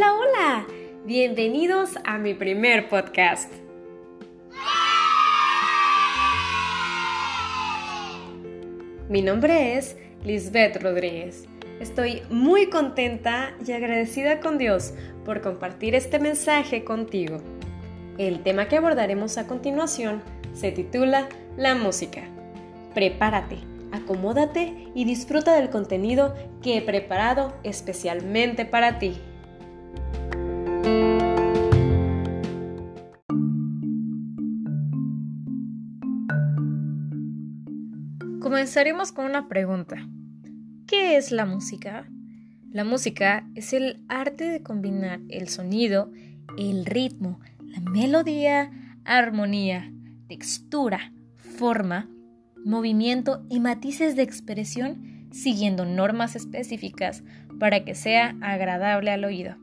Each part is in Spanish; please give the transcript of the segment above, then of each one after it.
Hola, hola. Bienvenidos a mi primer podcast. Mi nombre es Lisbeth Rodríguez. Estoy muy contenta y agradecida con Dios por compartir este mensaje contigo. El tema que abordaremos a continuación se titula La música. Prepárate, acomódate y disfruta del contenido que he preparado especialmente para ti. Comenzaremos con una pregunta. ¿Qué es la música? La música es el arte de combinar el sonido, el ritmo, la melodía, armonía, textura, forma, movimiento y matices de expresión siguiendo normas específicas para que sea agradable al oído.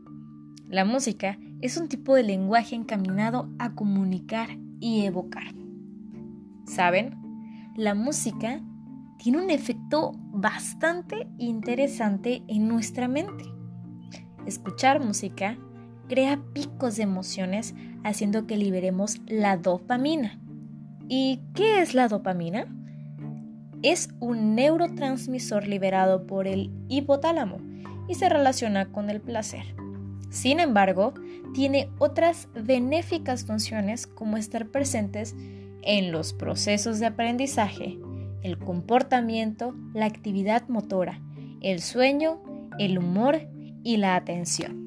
La música es un tipo de lenguaje encaminado a comunicar y evocar. ¿Saben? La música tiene un efecto bastante interesante en nuestra mente. Escuchar música crea picos de emociones haciendo que liberemos la dopamina. ¿Y qué es la dopamina? Es un neurotransmisor liberado por el hipotálamo y se relaciona con el placer. Sin embargo, tiene otras benéficas funciones como estar presentes en los procesos de aprendizaje, el comportamiento, la actividad motora, el sueño, el humor y la atención.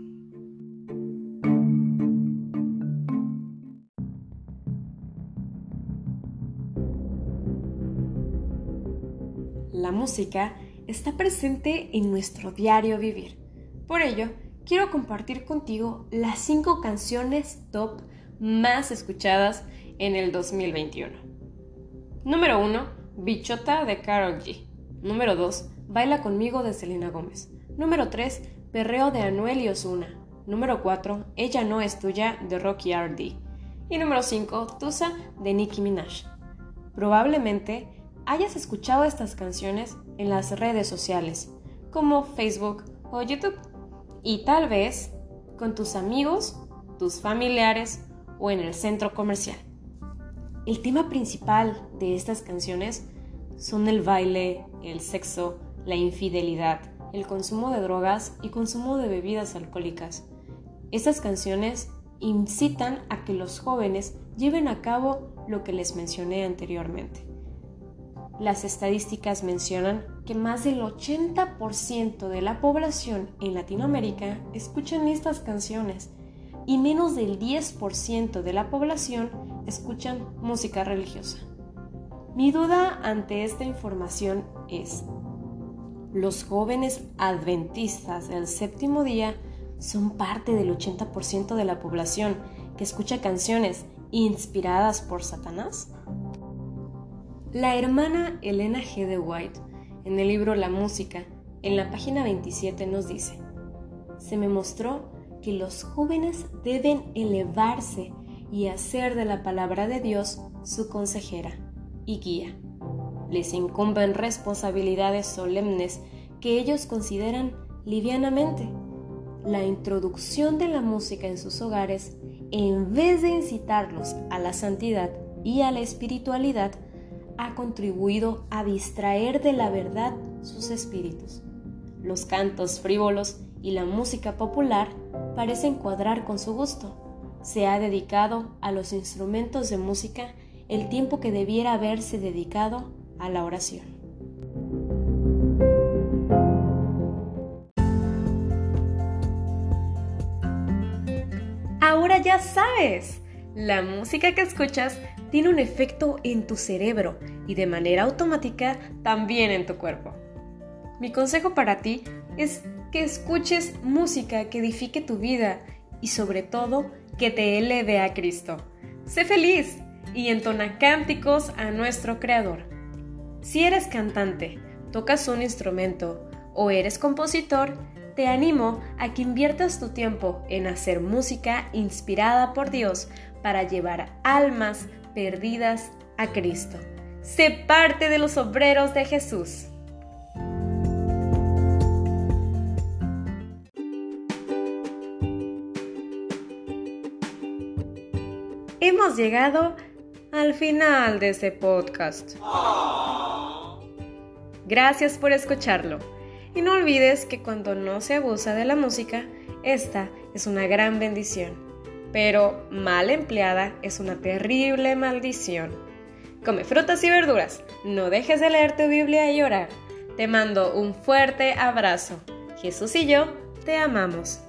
La música está presente en nuestro diario vivir. Por ello, quiero compartir contigo las 5 canciones top más escuchadas en el 2021. Número 1 Bichota de Carol G. Número 2. Baila conmigo de Selena Gómez. Número 3. Perreo de Anuel y Osuna. Número 4. Ella no es tuya de Rocky RD. Y número 5. Tusa de Nicki Minaj. Probablemente hayas escuchado estas canciones en las redes sociales, como Facebook o YouTube, y tal vez con tus amigos, tus familiares o en el centro comercial. El tema principal de estas canciones son el baile, el sexo, la infidelidad, el consumo de drogas y consumo de bebidas alcohólicas. Estas canciones incitan a que los jóvenes lleven a cabo lo que les mencioné anteriormente. Las estadísticas mencionan que más del 80% de la población en Latinoamérica escuchan estas canciones y menos del 10% de la población escuchan música religiosa. Mi duda ante esta información es, los jóvenes adventistas del séptimo día son parte del 80% de la población que escucha canciones inspiradas por Satanás? La hermana Elena G. de White, en el libro La música, en la página 27 nos dice, se me mostró que los jóvenes deben elevarse y hacer de la palabra de Dios su consejera y guía. Les incumben responsabilidades solemnes que ellos consideran livianamente. La introducción de la música en sus hogares, en vez de incitarlos a la santidad y a la espiritualidad, ha contribuido a distraer de la verdad sus espíritus. Los cantos frívolos y la música popular parecen cuadrar con su gusto. Se ha dedicado a los instrumentos de música el tiempo que debiera haberse dedicado a la oración. Ahora ya sabes, la música que escuchas tiene un efecto en tu cerebro y de manera automática también en tu cuerpo. Mi consejo para ti es que escuches música que edifique tu vida y sobre todo que te eleve a Cristo. Sé feliz y entona cánticos a nuestro Creador. Si eres cantante, tocas un instrumento o eres compositor, te animo a que inviertas tu tiempo en hacer música inspirada por Dios para llevar almas perdidas a Cristo. Sé parte de los obreros de Jesús. Hemos llegado al final de este podcast. Gracias por escucharlo. Y no olvides que cuando no se abusa de la música, esta es una gran bendición. Pero mal empleada es una terrible maldición. Come frutas y verduras. No dejes de leer tu Biblia y orar. Te mando un fuerte abrazo. Jesús y yo te amamos.